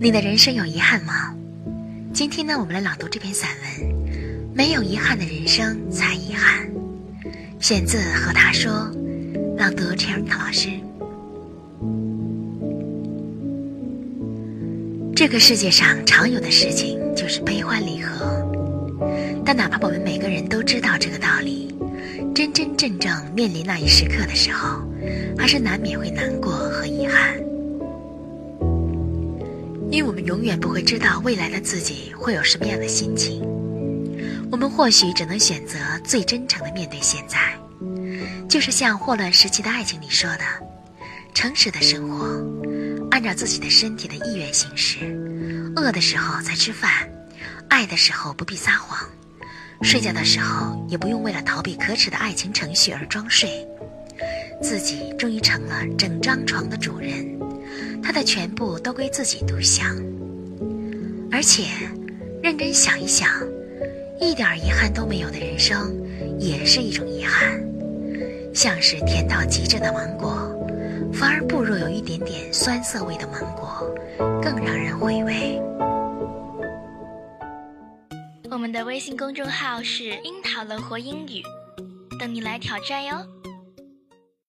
你的人生有遗憾吗？今天呢，我们来朗读这篇散文《没有遗憾的人生才遗憾》，选自《和他说》，朗读 c h e r 老师。这个世界上常有的事情就是悲欢离合，但哪怕我们每个人都知道这个道理，真真正正面临那一时刻的时候，还是难免会难过和遗憾。因为我们永远不会知道未来的自己会有什么样的心情，我们或许只能选择最真诚的面对现在，就是像霍乱时期的爱情里说的：“诚实的生活，按照自己的身体的意愿行事，饿的时候才吃饭，爱的时候不必撒谎，睡觉的时候也不用为了逃避可耻的爱情程序而装睡，自己终于成了整张床的主人。”他的全部都归自己独享，而且认真想一想，一点遗憾都没有的人生，也是一种遗憾，像是甜到极致的芒果，反而不如有一点点酸涩味的芒果更让人回味。我们的微信公众号是“樱桃乐活英语”，等你来挑战哟。